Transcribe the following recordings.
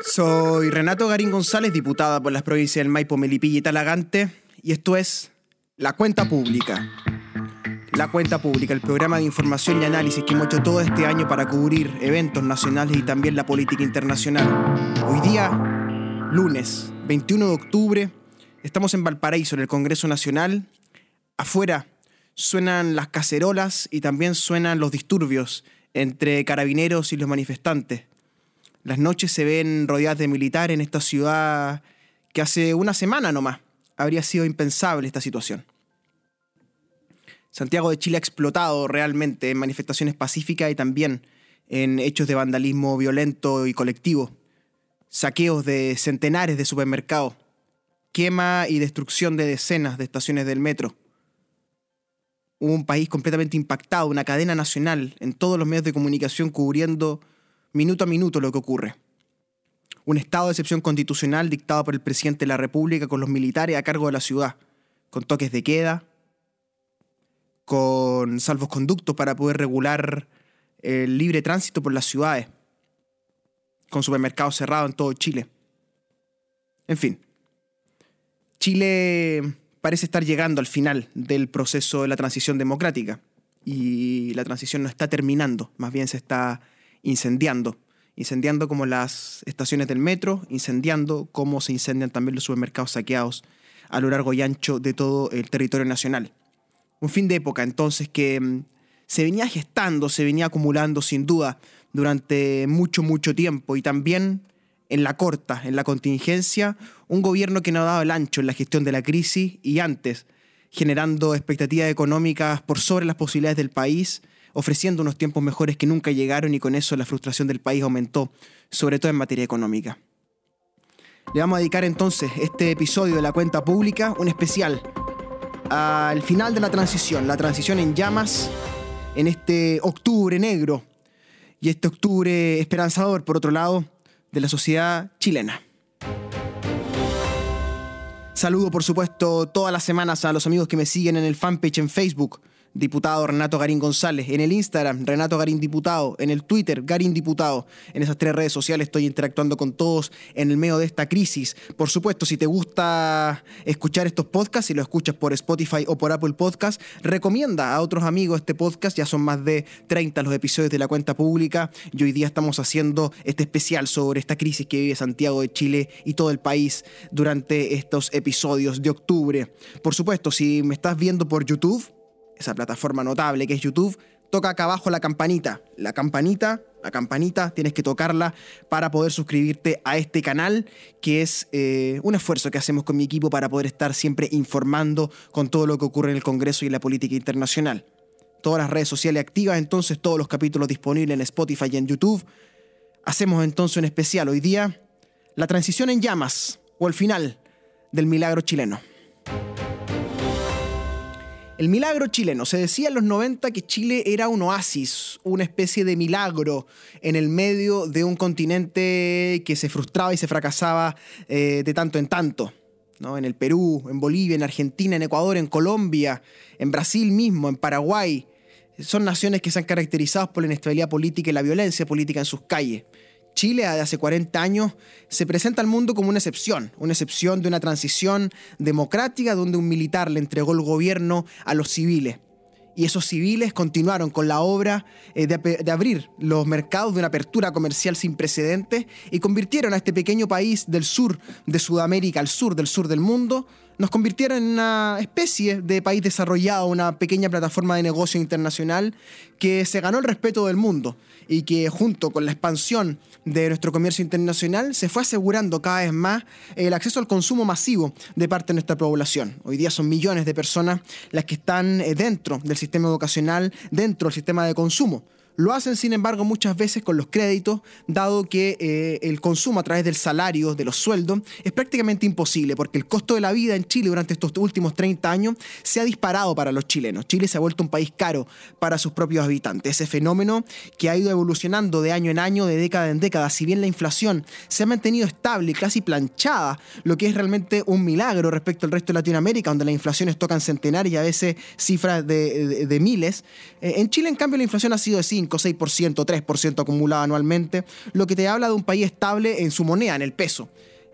Soy Renato Garín González, diputada por las provincias del Maipo, Melipilla y Talagante, y esto es La Cuenta Pública. La Cuenta Pública, el programa de información y análisis que hemos hecho todo este año para cubrir eventos nacionales y también la política internacional. Hoy día, lunes 21 de octubre, estamos en Valparaíso, en el Congreso Nacional. Afuera suenan las cacerolas y también suenan los disturbios entre carabineros y los manifestantes. Las noches se ven rodeadas de militares en esta ciudad que hace una semana nomás habría sido impensable esta situación. Santiago de Chile ha explotado realmente en manifestaciones pacíficas y también en hechos de vandalismo violento y colectivo, saqueos de centenares de supermercados, quema y destrucción de decenas de estaciones del metro. un país completamente impactado, una cadena nacional en todos los medios de comunicación cubriendo minuto a minuto lo que ocurre. Un estado de excepción constitucional dictado por el presidente de la República con los militares a cargo de la ciudad, con toques de queda, con salvoconductos para poder regular el libre tránsito por las ciudades, con supermercados cerrados en todo Chile. En fin, Chile parece estar llegando al final del proceso de la transición democrática y la transición no está terminando, más bien se está incendiando. Incendiando como las estaciones del metro, incendiando como se incendian también los supermercados saqueados a lo largo y ancho de todo el territorio nacional. Un fin de época entonces que mm, se venía gestando, se venía acumulando sin duda durante mucho, mucho tiempo y también en la corta, en la contingencia, un gobierno que no ha dado el ancho en la gestión de la crisis y antes, generando expectativas económicas por sobre las posibilidades del país, ofreciendo unos tiempos mejores que nunca llegaron y con eso la frustración del país aumentó, sobre todo en materia económica. Le vamos a dedicar entonces este episodio de la cuenta pública, un especial, al final de la transición, la transición en llamas, en este octubre negro y este octubre esperanzador, por otro lado, de la sociedad chilena. Saludo, por supuesto, todas las semanas a los amigos que me siguen en el fanpage en Facebook, diputado Renato Garín González, en el Instagram, Renato Garín Diputado, en el Twitter, Garín Diputado. En esas tres redes sociales estoy interactuando con todos en el medio de esta crisis. Por supuesto, si te gusta escuchar estos podcasts, si lo escuchas por Spotify o por Apple Podcast, recomienda a otros amigos este podcast. Ya son más de 30 los episodios de la cuenta pública y hoy día estamos haciendo este especial sobre esta crisis que vive Santiago de Chile y todo el país durante estos episodios de octubre. Por supuesto, si me estás viendo por YouTube, esa plataforma notable que es YouTube, toca acá abajo la campanita. La campanita, la campanita, tienes que tocarla para poder suscribirte a este canal, que es eh, un esfuerzo que hacemos con mi equipo para poder estar siempre informando con todo lo que ocurre en el Congreso y la política internacional. Todas las redes sociales activas, entonces todos los capítulos disponibles en Spotify y en YouTube. Hacemos entonces un especial hoy día, la transición en llamas o el final del milagro chileno. El milagro chileno. Se decía en los 90 que Chile era un oasis, una especie de milagro en el medio de un continente que se frustraba y se fracasaba eh, de tanto en tanto. ¿no? En el Perú, en Bolivia, en Argentina, en Ecuador, en Colombia, en Brasil mismo, en Paraguay. Son naciones que se han caracterizado por la inestabilidad política y la violencia política en sus calles. Chile hace 40 años se presenta al mundo como una excepción, una excepción de una transición democrática donde un militar le entregó el gobierno a los civiles. Y esos civiles continuaron con la obra eh, de, de, abrir los mercados de una apertura comercial sin precedentes y convirtieron a este pequeño país del sur de Sudamérica, al sur del sur del mundo, nos convirtieron en una especie de país desarrollado, una pequeña plataforma de negocio internacional que se ganó el respeto del mundo y que junto con la expansión de nuestro comercio internacional se fue asegurando cada vez más el acceso al consumo masivo de parte de nuestra población. Hoy día son millones de personas las que están eh, dentro del sistema educacional, dentro del sistema de consumo. Lo hacen, sin embargo, muchas veces con los créditos, dado que eh, el consumo a través del salario, de los sueldos, es prácticamente imposible, porque el costo de la vida en Chile durante estos últimos 30 años se ha disparado para los chilenos. Chile se ha vuelto un país caro para sus propios habitantes. Ese fenómeno que ha ido evolucionando de año en año, de década en década, si bien la inflación se ha mantenido estable, casi planchada, lo que es realmente un milagro respecto al resto de Latinoamérica, donde las inflaciones tocan centenares y a veces cifras de, de, miles. Eh, en Chile, en cambio, la inflación ha sido de 5 5, 6%, 3% acumulado anualmente, lo que te habla de un país estable en su moneda, en el peso.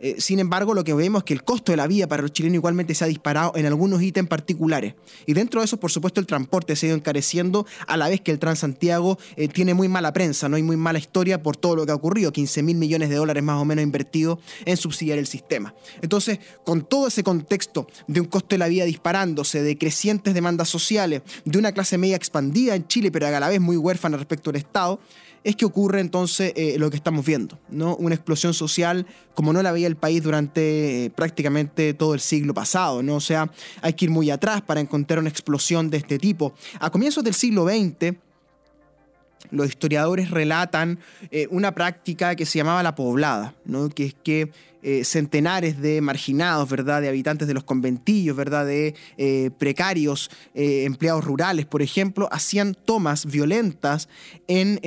Eh, sin embargo, lo que vemos es que el costo de la vida para los chilenos igualmente se ha disparado en algunos ítems particulares. Y dentro de eso, por supuesto, el transporte se ha ido encareciendo a la vez que el Transantiago eh, tiene muy mala prensa, no hay muy mala historia por todo lo que ha ocurrido, 15 mil millones de dólares más o menos invertidos en subsidiar el sistema. Entonces, con todo ese contexto de un costo de la vida disparándose, de crecientes demandas sociales, de una clase media expandida en Chile, pero a la vez muy huérfana respecto al Estado, es que ocurre entonces eh, lo que estamos viendo, ¿no? Una explosión social como no la veía el país durante eh, prácticamente todo el siglo pasado, ¿no? O sea, hay que ir muy atrás para encontrar una explosión de este tipo. A comienzos del siglo XX, los historiadores relatan eh, una práctica que se llamaba la poblada, ¿no? que es que eh, centenares de marginados, ¿verdad? De habitantes de los conventillos, ¿verdad? De eh, precarios, eh, empleados rurales, por ejemplo, hacían tomas violentas en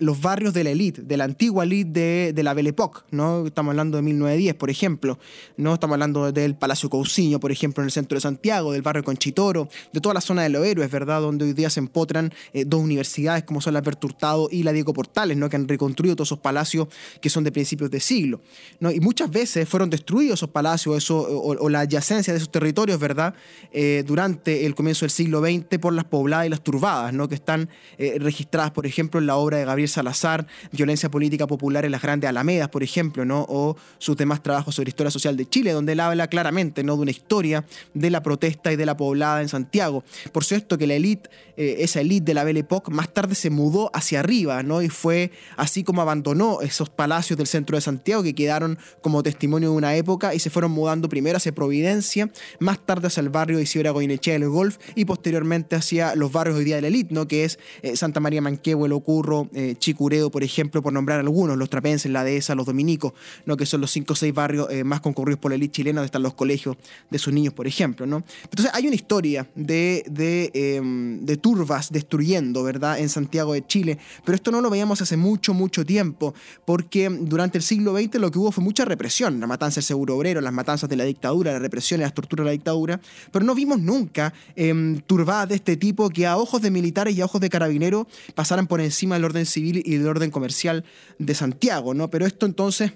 los barrios de la élite, de la antigua élite de, la Belle Époque, ¿no? Estamos hablando de 1910, por ejemplo, ¿no? Estamos hablando del Palacio Cousiño, por ejemplo, en el centro de Santiago, del barrio Conchitoro, de toda la zona de los héroes, ¿verdad? Donde hoy día se empotran dos universidades como son la Berturtado y la Diego Portales, ¿no? Que han reconstruido todos esos palacios que son de principios de siglo, ¿no? Y muchas fueron destruidos esos palacios o, la adyacencia de esos territorios, ¿verdad? Eh, durante el comienzo del siglo XX por las pobladas y las turbadas, ¿no? Que están eh, registradas, por ejemplo, en la obra de Gabriel Salazar, Violencia Política Popular en las Grandes Alamedas, por ejemplo, ¿no? O sus demás trabajos sobre historia social de Chile, donde él habla claramente, ¿no? De una historia de la protesta y de la poblada en Santiago. Por cierto, que la élite, eh, esa élite de la Belle Époque, más tarde se mudó hacia arriba, ¿no? Y fue así como abandonó esos palacios del centro de Santiago que quedaron como testimonio de una época y se fueron mudando primero hacia Providencia, más tarde hacia el barrio de Isidora Goinechea del Golf y posteriormente hacia los barrios hoy día de la elite, ¿no? que es eh, Santa María Manquehue, El Ocurro, eh, Chicureo, por ejemplo, por nombrar algunos, los trapenses, la dehesa, los dominicos, ¿no? que son los cinco o seis barrios eh, más concurridos por la elite chilena, donde están los colegios de sus niños, por ejemplo. ¿no? Entonces hay una historia de, de, em, de turbas destruyendo, ¿verdad?, en Santiago de Chile, pero esto no lo veíamos hace mucho, mucho tiempo, porque durante el siglo XX lo que hubo fue mucha represión, la matanza del seguro obrero, las matanzas de la dictadura, la represión y las torturas de la dictadura, pero no vimos nunca eh, turbadas de este tipo que a ojos de militares y a ojos de carabineros pasaran por encima del orden civil y del orden comercial de Santiago, ¿no? Pero esto entonces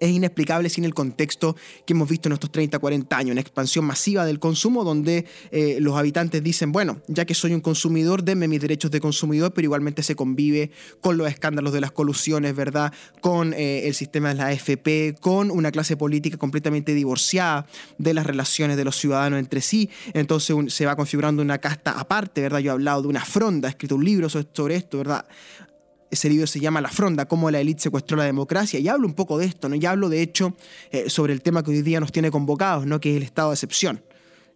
es inexplicable sin el contexto que hemos visto en estos 30, 40 años, una expansión masiva del consumo donde eh, los habitantes dicen, bueno, ya que soy un consumidor, denme mis derechos de consumidor, pero igualmente se convive con los escándalos de las colusiones, ¿verdad? Con eh, el sistema de la AFP, con una clase política completamente divorciada de las relaciones de los ciudadanos entre sí. Entonces se va configurando una casta aparte, ¿verdad? Yo he hablado de una fronda, he escrito un libro sobre esto, ¿verdad? Ese libro se llama La Fronda, cómo la élite secuestró la democracia, y hablo un poco de esto, ¿no? Y hablo, de hecho, eh, sobre el tema que hoy día nos tiene convocados, ¿no? Que es el estado de excepción.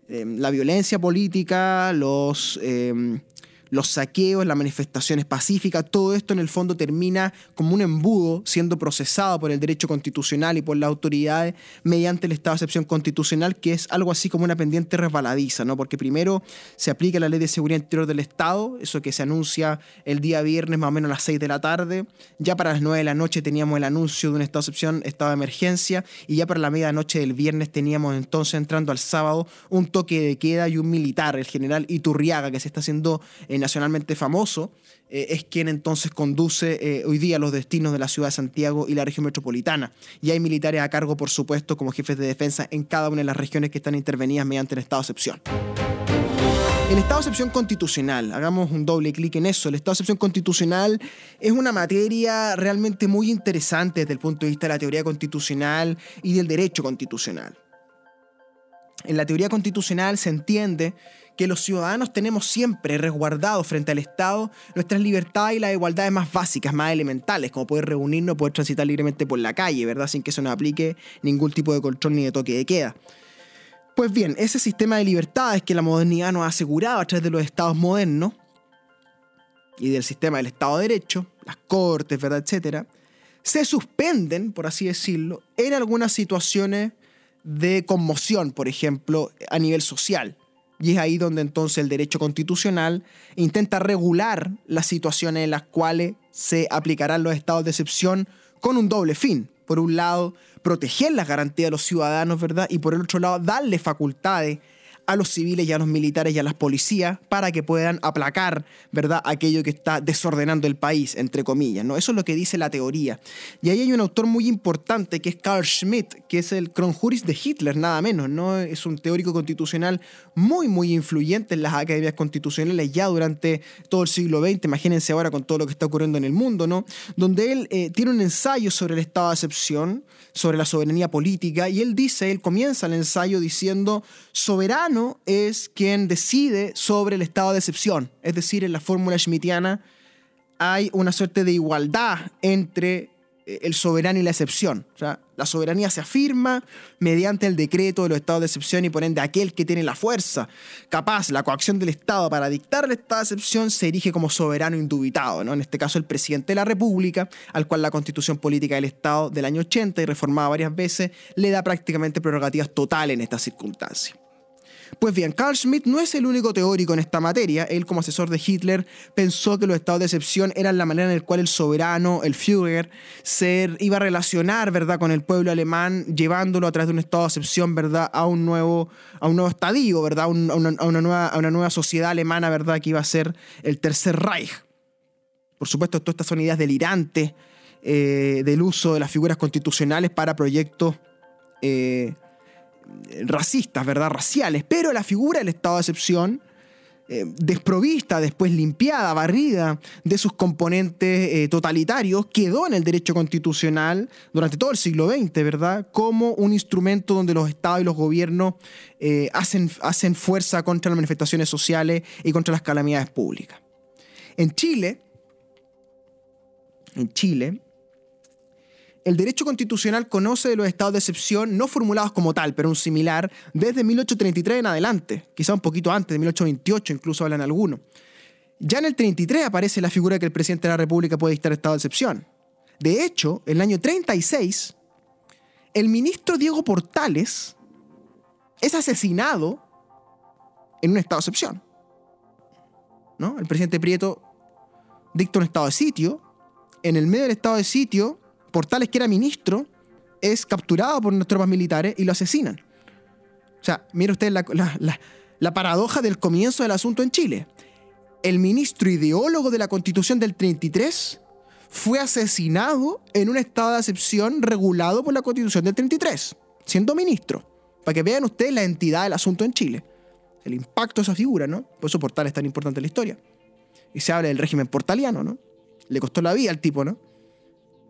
Eh, la violencia política, los... Eh, los saqueos, las manifestaciones pacíficas, todo esto en el fondo termina como un embudo siendo procesado por el derecho constitucional y por las autoridades mediante el estado de excepción constitucional, que es algo así como una pendiente resbaladiza, ¿no? Porque primero se aplica la ley de seguridad interior del Estado, eso que se anuncia el día viernes más o menos a las 6 de la tarde, ya para las 9 de la noche teníamos el anuncio de un estado de excepción, estado de emergencia, y ya para la medianoche del viernes teníamos entonces entrando al sábado un toque de queda y un militar, el general Iturriaga, que se está haciendo en nacionalmente famoso, eh, es quien entonces conduce eh, hoy día los destinos de la ciudad de Santiago y la región metropolitana. Y hay militares a cargo, por supuesto, como jefes de defensa en cada una de las regiones que están intervenidas mediante el estado de excepción. El estado de excepción constitucional, hagamos un doble clic en eso, el estado de excepción constitucional es una materia realmente muy interesante desde el punto de vista de la teoría constitucional y del derecho constitucional. En la teoría constitucional se entiende que los ciudadanos tenemos siempre resguardados frente al Estado nuestras libertades y las igualdades más básicas, más elementales, como poder reunirnos, poder transitar libremente por la calle, ¿verdad? Sin que eso nos aplique ningún tipo de control ni de toque de queda. Pues bien, ese sistema de libertades que la modernidad nos ha asegurado a través de los estados modernos y del sistema del Estado de Derecho, las cortes, ¿verdad? etcétera, se suspenden, por así decirlo, en algunas situaciones de conmoción, por ejemplo, a nivel social. Y es ahí donde entonces el derecho constitucional intenta regular las situaciones en las cuales se aplicarán los estados de excepción con un doble fin. Por un lado, proteger las garantías de los ciudadanos, ¿verdad? Y por el otro lado, darle facultades a los civiles y a los militares y a las policías para que puedan aplacar, ¿verdad?, aquello que está desordenando el país, entre comillas, ¿no? Eso es lo que dice la teoría. Y ahí hay un autor muy importante que es Carl Schmitt, que es el Kronjuris de Hitler, nada menos, ¿no? Es un teórico constitucional muy, muy influyente en las academias constitucionales ya durante todo el siglo XX, imagínense ahora con todo lo que está ocurriendo en el mundo, ¿no? Donde él eh, tiene un ensayo sobre el estado de excepción, sobre la soberanía política, y él dice, él comienza el ensayo diciendo, soberano es quien decide sobre el estado de excepción, es decir, en la fórmula schmittiana hay una suerte de igualdad entre eh, el soberano y la excepción. O sea, la soberanía se afirma mediante el decreto de los estados de excepción y por ende aquel que tiene la fuerza, capaz, la coacción del Estado para dictar el estado de excepción se erige como soberano indubitado, ¿no? En este caso el presidente de la República, al cual la constitución política del Estado del año 80 y reformada varias veces, le da prácticamente prerrogativas totales en estas circunstancias. Pues bien, Carl Schmitt no es el único teórico en esta materia. Él, como asesor de Hitler, pensó que los estados de excepción eran la manera en la cual el soberano, el Führer, se iba a relacionar, ¿verdad?, con el pueblo alemán, llevándolo a través de un estado de excepción, ¿verdad?, a un nuevo, a un nuevo estadio, ¿verdad?, a una, nueva, a una nueva sociedad alemana, ¿verdad?, que iba a ser el Tercer Reich. Por supuesto, todas estas son ideas delirantes eh, del uso de las figuras constitucionales para proyectos eh, racistas, ¿verdad? Raciales, pero la figura del estado de excepción, eh, desprovista, después limpiada, barrida de sus componentes eh, totalitarios, quedó en el derecho constitucional durante todo el siglo XX, ¿verdad? Como un instrumento donde los estados y los gobiernos eh, hacen, hacen fuerza contra las manifestaciones sociales y contra las calamidades públicas. En Chile, en Chile, el derecho constitucional conoce de los estados de excepción no formulados como tal, pero un similar, desde 1833 en adelante, quizá un poquito antes, de 1828 incluso hablan algunos. Ya en el 33 aparece la figura de que el presidente de la República puede dictar estado de excepción. De hecho, en el año 36, el ministro Diego Portales es asesinado en un estado de excepción. ¿No? El presidente Prieto dicta un estado de sitio. En el medio del estado de sitio, Portales, que era ministro, es capturado por tropas militares y lo asesinan. O sea, mire usted la, la, paradoja del comienzo del asunto en Chile. El ministro ideólogo de la constitución del 33 fue asesinado en un estado de excepción regulado por la constitución del 33, siendo ministro. Para que vean ustedes la entidad del asunto en Chile. El impacto de esa figura, ¿no? Por eso Portales es tan importante en la historia. Y se habla del régimen portaliano, ¿no? Le costó la vida al tipo, ¿no?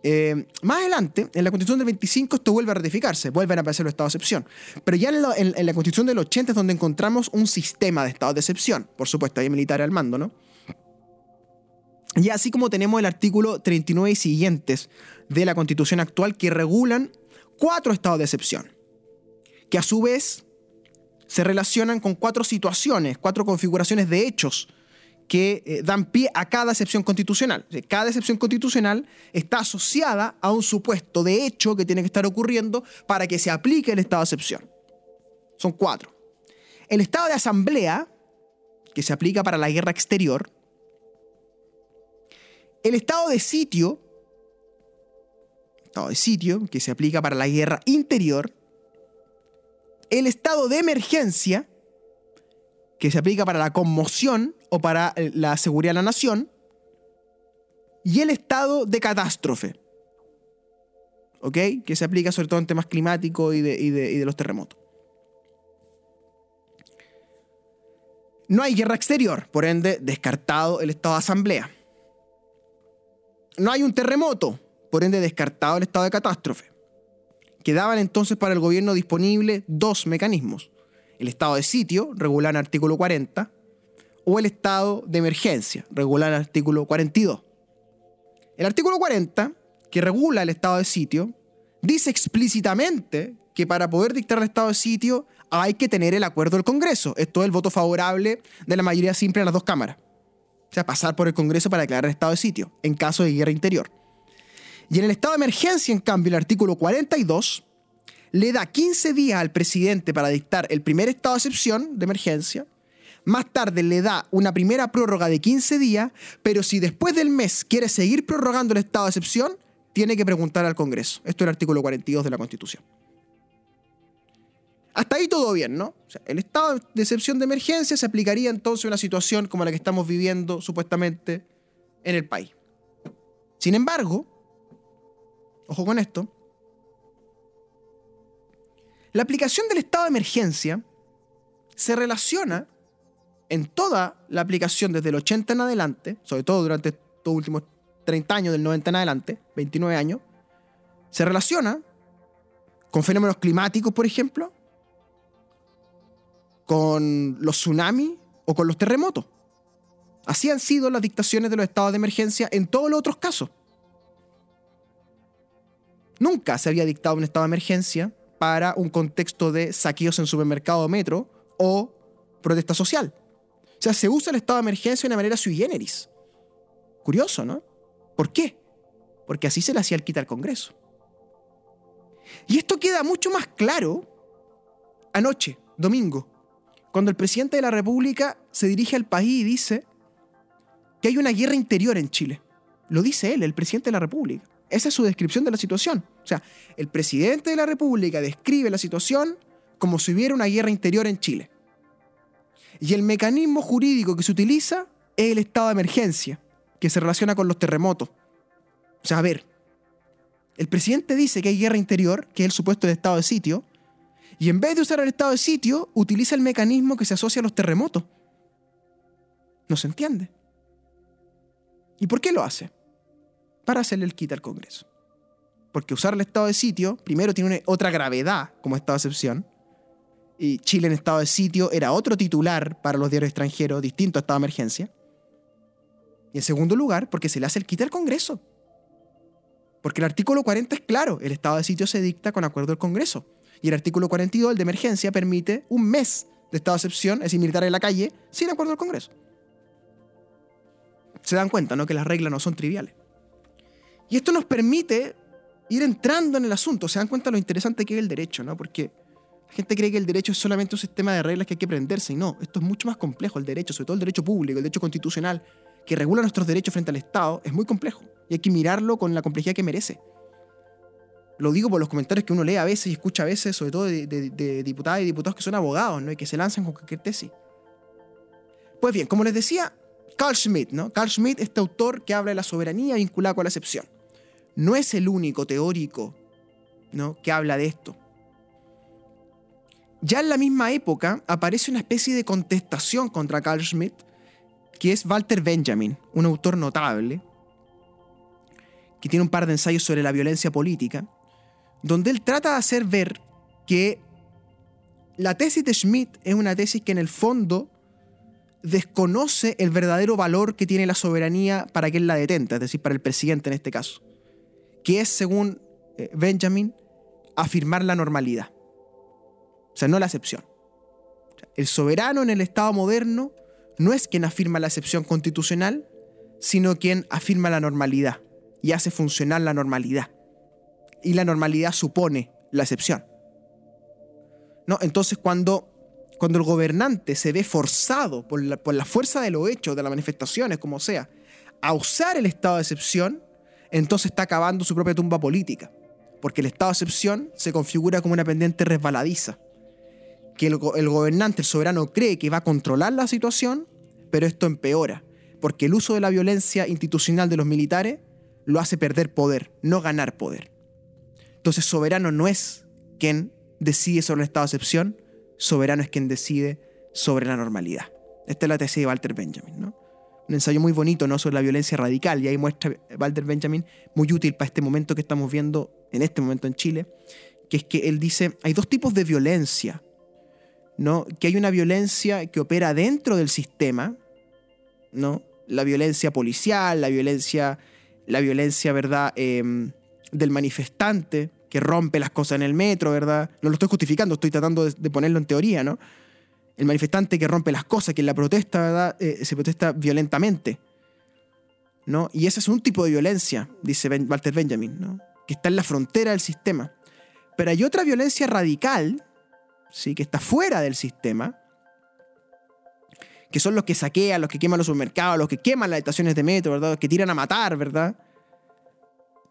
Eh, más adelante, en la Constitución del 25, esto vuelve a ratificarse, vuelven a aparecer los estados de excepción. Pero ya en, la Constitución del 80 es donde encontramos un sistema de estados de excepción. Por supuesto, hay militares al mando, ¿no? Y así como tenemos el artículo 39 y siguientes de la Constitución actual que regulan cuatro estados de excepción, que a su vez se relacionan con cuatro situaciones, cuatro configuraciones de hechos que eh, dan pie a cada excepción constitucional. cada excepción constitucional está asociada a un supuesto de hecho que tiene que estar ocurriendo para que se aplique el estado de excepción. Son cuatro. El estado de asamblea, que se aplica para la guerra exterior. El estado de sitio, estado de sitio, que se aplica para la guerra interior. El estado de emergencia, que se aplica para la conmoción o para eh, la seguridad de la nación, y el estado de catástrofe, ¿ok? Que se aplica sobre todo en temas climáticos y de, los terremotos. No hay guerra exterior, por ende, descartado el estado de asamblea. No hay un terremoto, por ende, descartado el estado de catástrofe. Quedaban entonces para el gobierno disponible dos mecanismos. El estado de sitio, regular en artículo 40, o el estado de emergencia, regular el artículo 42. El artículo 40, que regula el estado de sitio, dice explícitamente que para poder dictar el estado de sitio hay que tener el acuerdo del Congreso. Esto es el voto favorable de la mayoría simple de las dos cámaras. O sea, pasar por el Congreso para declarar el estado de sitio, en caso de guerra interior. Y en el estado de emergencia, en cambio, el artículo 42 le da 15 días al presidente para dictar el primer estado de excepción de emergencia más tarde le da una primera prórroga de 15 días, pero si después del mes quiere seguir prorrogando el estado de excepción, tiene que preguntar al Congreso. Esto es el artículo 42 de la Constitución. Hasta ahí todo bien, ¿no? El estado de excepción de emergencia se aplicaría entonces a una situación como la que estamos viviendo supuestamente en el país. Sin embargo, ojo con esto, la aplicación del estado de emergencia se relaciona en toda la aplicación desde el 80 en adelante, sobre todo durante estos últimos 30 años, del 90 en adelante, 29 años, se relaciona con fenómenos climáticos, por ejemplo, con los tsunamis o con los terremotos. Así han sido las dictaciones de los estados de emergencia en todos los otros casos. Nunca se había dictado un estado de emergencia para un contexto de saqueos en supermercado metro o protesta social. O sea, se usa el estado de emergencia de una manera sui generis. Curioso, ¿no? ¿Por qué? Porque así se le hacía al Congreso. Y esto queda mucho más claro anoche, domingo, cuando el presidente de la República se dirige al país y dice que hay una guerra interior en Chile. Lo dice él, el presidente de la República. Esa es su descripción de la situación. O sea, el presidente de la República describe la situación como si hubiera una guerra interior en Chile. Y el mecanismo jurídico que se utiliza es el estado de emergencia, que se relaciona con los terremotos. O sea, a ver, el presidente dice que hay guerra interior, que es el supuesto de estado de sitio, y en vez de usar el estado de sitio, utiliza el mecanismo que se asocia a los terremotos. No se entiende. ¿Y por qué lo hace? Para hacerle el quita al Congreso. Porque usar el estado de sitio, primero, tiene otra gravedad como estado de excepción. Y Chile en estado de sitio era otro titular para los diarios extranjeros, distinto a estado de emergencia. Y en segundo lugar, porque se le hace el quita al Congreso. Porque el artículo 40 es claro, el estado de sitio se dicta con acuerdo del Congreso. Y el artículo 42, el de emergencia, permite un mes de estado de excepción, es decir, militar en la calle, sin acuerdo del Congreso. Se dan cuenta, ¿no? Que las reglas no son triviales. Y esto nos permite ir entrando en el asunto. Se dan cuenta lo interesante que es el derecho, ¿no? Porque la gente cree que el derecho es solamente un sistema de reglas que hay que aprenderse. Y no, esto es mucho más complejo. El derecho, sobre todo el derecho público, el derecho constitucional, que regula nuestros derechos frente al Estado, es muy complejo. Y hay que mirarlo con la complejidad que merece. Lo digo por los comentarios que uno lee a veces y escucha a veces, sobre todo de, diputadas y diputados que son abogados, ¿no? Y que se lanzan con cualquier tesis. Pues bien, como les decía, Carl Schmitt, ¿no? Carl Schmitt, este autor que habla de la soberanía vinculada con la excepción. No es el único teórico, ¿no? Que habla de esto. Ya en la misma época aparece una especie de contestación contra Carl Schmitt, que es Walter Benjamin, un autor notable, que tiene un par de ensayos sobre la violencia política, donde él trata de hacer ver que la tesis de Schmidt es una tesis que en el fondo desconoce el verdadero valor que tiene la soberanía para quien la detenta, es decir, para el presidente en este caso, que es, según eh, Benjamin, afirmar la normalidad. O sea, no la excepción. El soberano en el Estado moderno no es quien afirma la excepción constitucional, sino quien afirma la normalidad y hace funcionar la normalidad y la normalidad supone la excepción. ¿No? Entonces cuando, cuando el gobernante se ve forzado por la, por la fuerza de los hechos, de las manifestaciones, como sea, a usar el estado de excepción, entonces está acabando su propia tumba política. Porque el estado de excepción se configura como una pendiente resbaladiza. Que el, gobernante, el soberano, cree que va a controlar la situación, pero esto empeora. Porque el uso de la violencia institucional de los militares lo hace perder poder, no ganar poder. Entonces soberano no es quien decide sobre el estado de excepción, soberano es quien decide sobre la normalidad. Esta es la tesis de Walter Benjamin, ¿no? Un ensayo muy bonito, ¿no? Sobre la violencia radical, y ahí muestra Walter Benjamin, muy útil para este momento que estamos viendo en este momento en Chile, que es que él dice, hay dos tipos de violencia, ¿no? Que hay una violencia que opera dentro del sistema, ¿no? La violencia policial, la violencia, la violencia, ¿verdad? Em, del manifestante que rompe las cosas en el metro, ¿verdad? No lo estoy justificando, estoy tratando de, ponerlo en teoría, ¿no? El manifestante que rompe las cosas, que en la protesta, ¿verdad? Eh, se protesta violentamente, ¿no? Y ese es un tipo de violencia, dice Walter Benjamin, ¿no? Que está en la frontera del sistema. Pero hay otra violencia radical, ¿sí? Que está fuera del sistema, que son los que saquean, los que queman los supermercados, los que queman las estaciones de metro, ¿verdad? Los que tiran a matar, ¿verdad?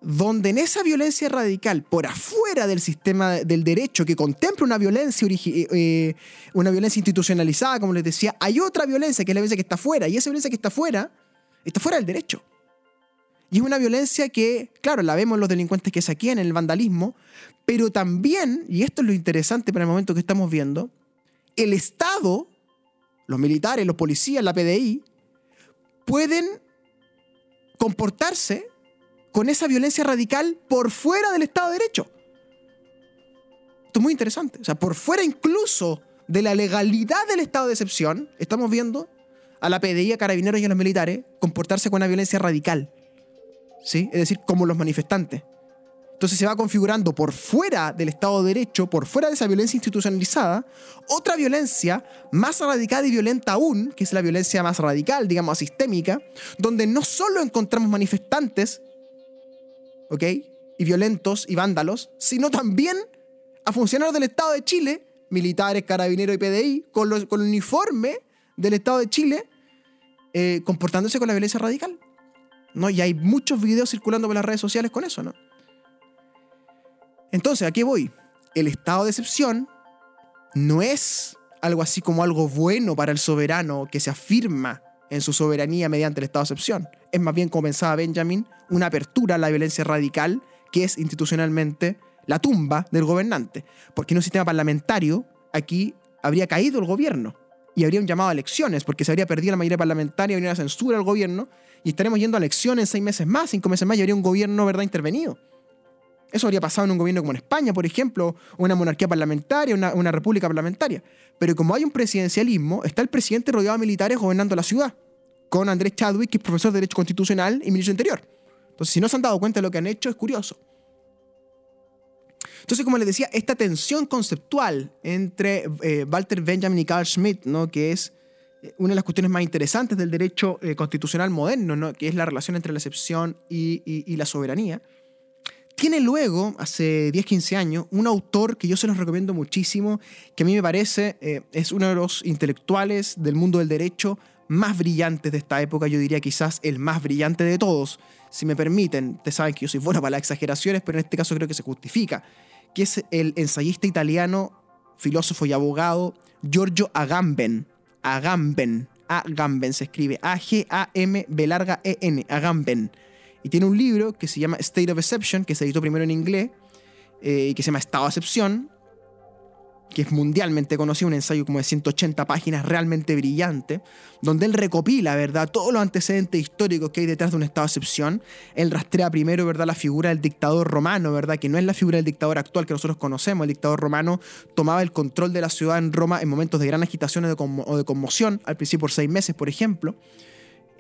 Donde en esa violencia radical, por afuera del sistema del derecho que contempla una violencia, eh, eh, una violencia institucionalizada, como les decía, hay otra violencia que es la violencia que está fuera, y esa violencia que está fuera, está fuera del derecho. Y es una violencia que, claro, la vemos en los delincuentes que saquean, en el vandalismo, pero también, y esto es lo interesante para el momento que estamos viendo, el Estado, los militares, los policías, la PDI, pueden comportarse con esa violencia radical por fuera del Estado de Derecho. Esto es muy interesante. O sea, por fuera incluso de la legalidad del estado de excepción, estamos viendo a la PDI, a carabineros y a los militares comportarse con una violencia radical. ¿Sí? Es decir, como los manifestantes. Entonces se va configurando por fuera del Estado de Derecho, por fuera de esa violencia institucionalizada, otra violencia más radical y violenta aún, que es la violencia más radical, digamos, sistémica, donde no solo encontramos manifestantes ¿ok? Y violentos y vándalos, sino también a funcionarios del Estado de Chile, militares, carabineros y PDI, con, el uniforme del Estado de Chile, eh, comportándose con la violencia radical. ¿no? Y hay muchos videos circulando por las redes sociales con eso, ¿no? Entonces, ¿a qué voy? El estado de excepción no es algo así como algo bueno para el soberano que se afirma en su soberanía mediante el estado de excepción. Es más bien, como pensaba Benjamin, una apertura a la violencia radical que es institucionalmente la tumba del gobernante. Porque en un sistema parlamentario aquí habría caído el gobierno y habría un llamado a elecciones porque se habría perdido la mayoría parlamentaria, habría una censura al gobierno y estaremos yendo a elecciones seis meses más, cinco meses más y habría un gobierno verdad intervenido. Eso habría pasado en un gobierno como en España, por ejemplo, una monarquía parlamentaria, una, una república parlamentaria. Pero como hay un presidencialismo, está el presidente rodeado de militares gobernando la ciudad, con Andrés Chadwick, que es profesor de Derecho Constitucional y ministro Interior. Entonces, si no se han dado cuenta de lo que han hecho, es curioso. Entonces, como les decía, esta tensión conceptual entre eh, Walter Benjamin y Carl Schmitt, ¿no? que es eh, una de las cuestiones más interesantes del derecho eh, constitucional moderno, ¿no? que es la relación entre la excepción y, la soberanía, tiene luego, hace 10, 15 años, un autor que yo se los recomiendo muchísimo, que a mí me parece es uno de los intelectuales del mundo del derecho más brillantes de esta época, yo diría quizás el más brillante de todos, si me permiten, te saben que yo soy bueno para las exageraciones, pero en este caso creo que se justifica, que es el ensayista italiano, filósofo y abogado Giorgio Agamben. Agamben, Agamben se escribe A-G-A-M-B larga E-N, Agamben. Y tiene un libro que se llama State of Exception, que se editó primero en inglés, eh, y que se llama Estado de Excepción, que es mundialmente conocido, un ensayo como de 180 páginas realmente brillante, donde él recopila, ¿verdad?, todos los antecedentes históricos que hay detrás de un estado de excepción. Él rastrea primero, ¿verdad?, la figura del dictador romano, ¿verdad?, que no es la figura del dictador actual que nosotros conocemos. El dictador romano tomaba el control de la ciudad en Roma en momentos de gran agitación o de, conmoción, al principio por seis meses, por ejemplo.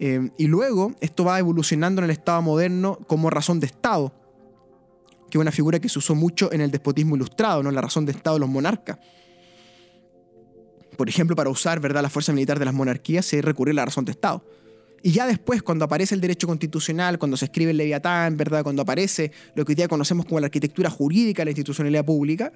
Eh, y luego esto va evolucionando en el Estado moderno como razón de Estado que es una figura que se usó mucho en el despotismo ilustrado, ¿no? la razón de Estado de los monarcas. Por ejemplo, para usar ¿verdad? la fuerza militar de las monarquías se recurrió a la razón de Estado. Y ya después, cuando aparece el derecho constitucional, cuando se escribe el Leviatán, ¿verdad? cuando aparece lo que hoy día conocemos como la arquitectura jurídica, la institucionalidad pública,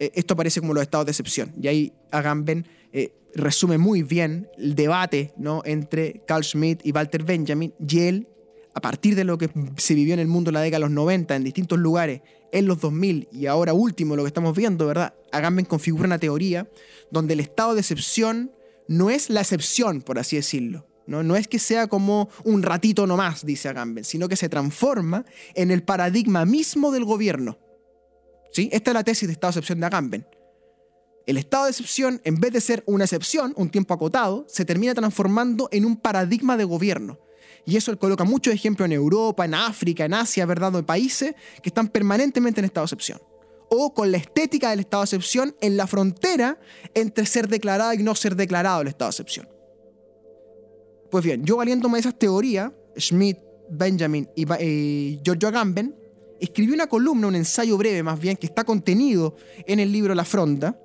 eh, esto aparece como los estados de excepción. Y ahí Agamben eh, resume muy bien el debate ¿no? entre Carl Schmitt y Walter Benjamin, y él a partir de lo que se vivió en el mundo en la década de los 90, en distintos lugares, en los 2000 y ahora último lo que estamos viendo, ¿verdad? Agamben configura una teoría donde el estado de excepción no es la excepción, por así decirlo. ¿no? no es que sea como un ratito nomás, dice Agamben, sino que se transforma en el paradigma mismo del gobierno. ¿Sí? Esta es la tesis de estado de excepción de Agamben. El estado de excepción, en vez de ser una excepción, un tiempo acotado, se termina transformando en un paradigma de gobierno. Y eso coloca muchos ejemplos en Europa, en África, en Asia, ¿verdad? Países que están permanentemente en estado de excepción. O con la estética del estado de excepción en la frontera entre ser declarado y no ser declarado el estado de excepción. Pues bien, yo valiéndome de esas teorías, Schmidt, Benjamin y, Giorgio Agamben, escribí una columna, un ensayo breve más bien, que está contenido en el libro La Fronda,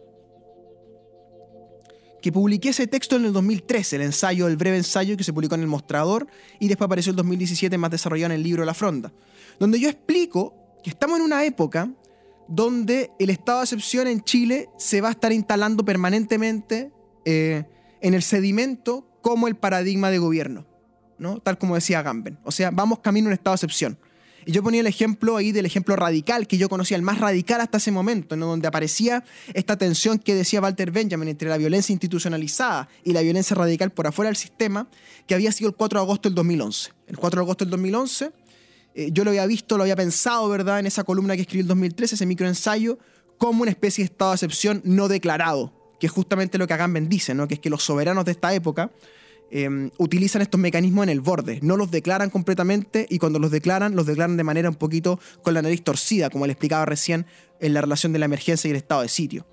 que publiqué ese texto en el 2013, el ensayo, el breve ensayo que se publicó en El Mostrador y después apareció el 2017 más desarrollado en el libro La Fronda, donde yo explico que estamos en una época donde el estado de excepción en Chile se va a estar instalando permanentemente eh, en el sedimento como el paradigma de gobierno, ¿no? tal como decía Gamben. O sea, vamos camino a un estado de excepción. Y yo ponía el ejemplo ahí del ejemplo radical, que yo conocía, el más radical hasta ese momento, en donde aparecía esta tensión que decía Walter Benjamin entre la violencia institucionalizada y la violencia radical por afuera del sistema, que había sido el 4 de agosto del 2011. El 4 de agosto del 2011, eh, yo lo había visto, lo había pensado, ¿verdad?, en esa columna que escribí el 2013, ese microensayo, como una especie de estado de excepción no declarado, que es justamente lo que Agamben dice, ¿no? que es que los soberanos de esta época Em, utilizan estos mecanismos en el borde, no los declaran completamente y cuando los declaran, los declaran de manera un poquito con la nariz torcida, como le explicaba recién en la relación de la emergencia y el estado de sitio.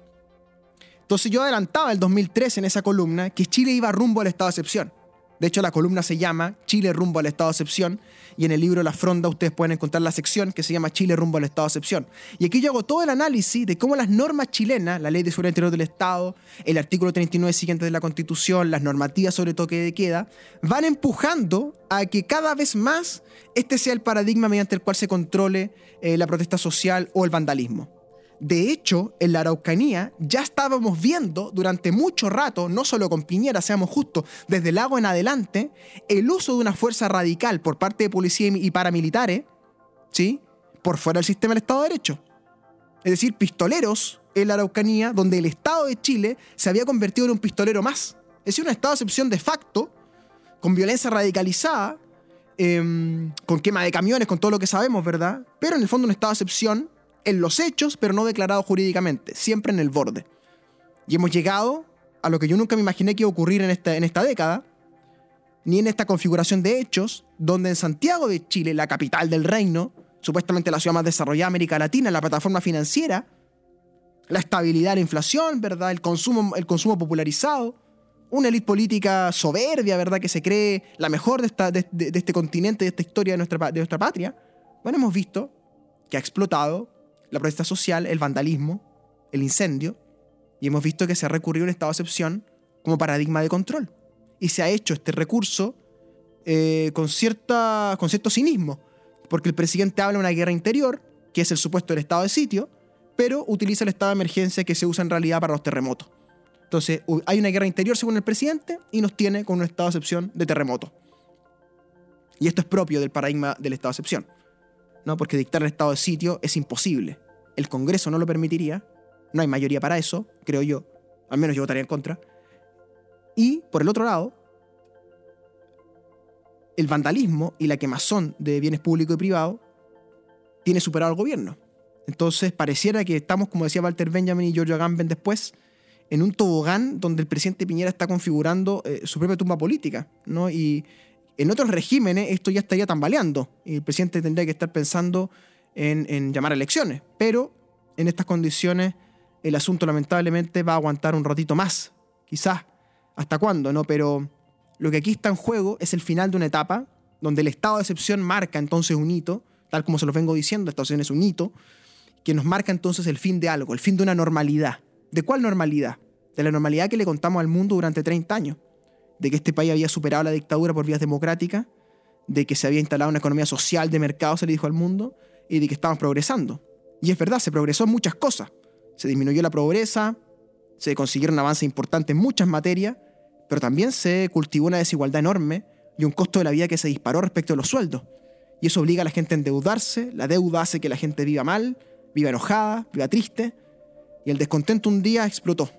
Entonces yo adelantaba el 2003 en esa columna que Chile iba rumbo al estado de excepción. De hecho, la columna se llama Chile rumbo al estado de excepción y en el libro La Fronda ustedes pueden encontrar la sección que se llama Chile rumbo al estado de excepción. Y aquí yo hago todo el análisis de cómo las normas chilenas, la Ley de Seguridad Interior del Estado, el artículo 39 siguiente de la Constitución, las normativas sobre toque de queda, van empujando a que cada vez más este sea el paradigma mediante el cual se controle eh, la protesta social o el vandalismo. De hecho, en la Araucanía ya estábamos viendo durante mucho rato, no solo con Piñera, seamos justos, desde el lago en adelante, el uso de una fuerza radical por parte de policía y paramilitares, ¿sí? Por fuera del sistema del Estado de Derecho. Es decir, pistoleros en la Araucanía, donde el Estado de Chile se había convertido en un pistolero más. Es decir, un estado de excepción de facto, con violencia radicalizada, em, con quema de camiones, con todo lo que sabemos, ¿verdad? Pero en el fondo un estado de excepción en los hechos, pero no declarado jurídicamente, siempre en el borde. Y hemos llegado a lo que yo nunca me imaginé que iba a ocurrir en esta, en esta década, ni en esta configuración de hechos, donde en Santiago de Chile, la capital del reino, supuestamente la ciudad más desarrollada de América Latina, la plataforma financiera, la estabilidad la inflación, ¿verdad? El consumo, el consumo popularizado, una élite política soberbia, ¿verdad? Que se cree la mejor de, esta, de, este continente, de esta historia de nuestra, de nuestra patria. Bueno, hemos visto que ha explotado la protesta social, el vandalismo, el incendio, y hemos visto que se ha recurrido un estado de excepción como paradigma de control. Y se ha hecho este recurso eh, con, cierta, con cierto cinismo, porque el presidente habla de una guerra interior, que es el supuesto del estado de sitio, pero utiliza el estado de emergencia que se usa en realidad para los terremotos. Entonces, hay una guerra interior según el presidente y nos tiene con un estado de excepción de terremoto. Y esto es propio del paradigma del estado de excepción. ¿No? porque dictar el estado de sitio es imposible. El Congreso no lo permitiría, no hay mayoría para eso, creo yo, al menos yo votaría en contra. Y, por el otro lado, el vandalismo y la quemazón de bienes públicos y privados tiene superado al gobierno. Entonces, pareciera que estamos, como decía Walter Benjamin y Giorgio Agamben después, en un tobogán donde el presidente Piñera está configurando eh, su propia tumba política, ¿no? Y en otros regímenes esto ya estaría tambaleando y el presidente tendría que estar pensando en, llamar a elecciones. Pero en estas condiciones el asunto lamentablemente va a aguantar un ratito más, quizás. ¿Hasta cuándo? No, pero lo que aquí está en juego es el final de una etapa donde el estado de excepción marca entonces un hito, tal como se los vengo diciendo, esta opción es un hito, que nos marca entonces el fin de algo, el fin de una normalidad. ¿De cuál normalidad? De la normalidad que le contamos al mundo durante 30 años de que este país había superado la dictadura por vías democráticas, de que se había instalado una economía social de mercado, se le dijo al mundo, y de que estaban progresando. Y es verdad, se progresó en muchas cosas. Se disminuyó la pobreza, se consiguieron avances importantes en muchas materias, pero también se cultivó una desigualdad enorme y un costo de la vida que se disparó respecto a los sueldos. Y eso obliga a la gente a endeudarse, la deuda hace que la gente viva mal, viva enojada, viva triste, y el descontento un día explotó.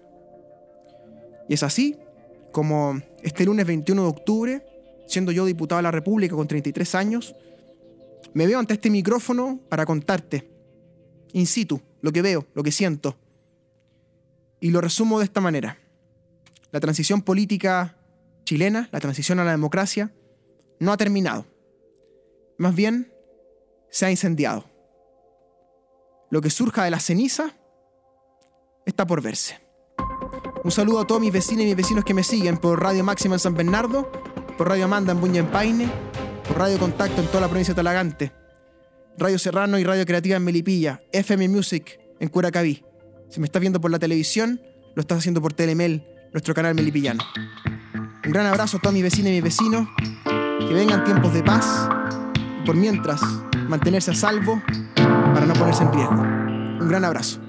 Y es así como este lunes 21 de octubre, siendo yo diputado de la República con 33 años, me veo ante este micrófono para contarte, in situ, lo que veo, lo que siento. Y lo resumo de esta manera. La transición política chilena, la transición a la democracia, no ha terminado. Más bien, se ha incendiado. Lo que surja de la ceniza está por verse. Un saludo a todos mis vecinos y mis vecinos que me siguen por Radio Máxima en San Bernardo, por Radio Amanda en Buña en Paine, por Radio Contacto en toda la provincia de Talagante, Radio Serrano y Radio Creativa en Melipilla, FM Music en Curacaví. Si me estás viendo por la televisión, lo estás haciendo por Telemel, nuestro canal melipillano. Un gran abrazo a todos mis vecinos y mis vecinos, que vengan tiempos de paz y por mientras mantenerse a salvo para no ponerse en riesgo. Un gran abrazo.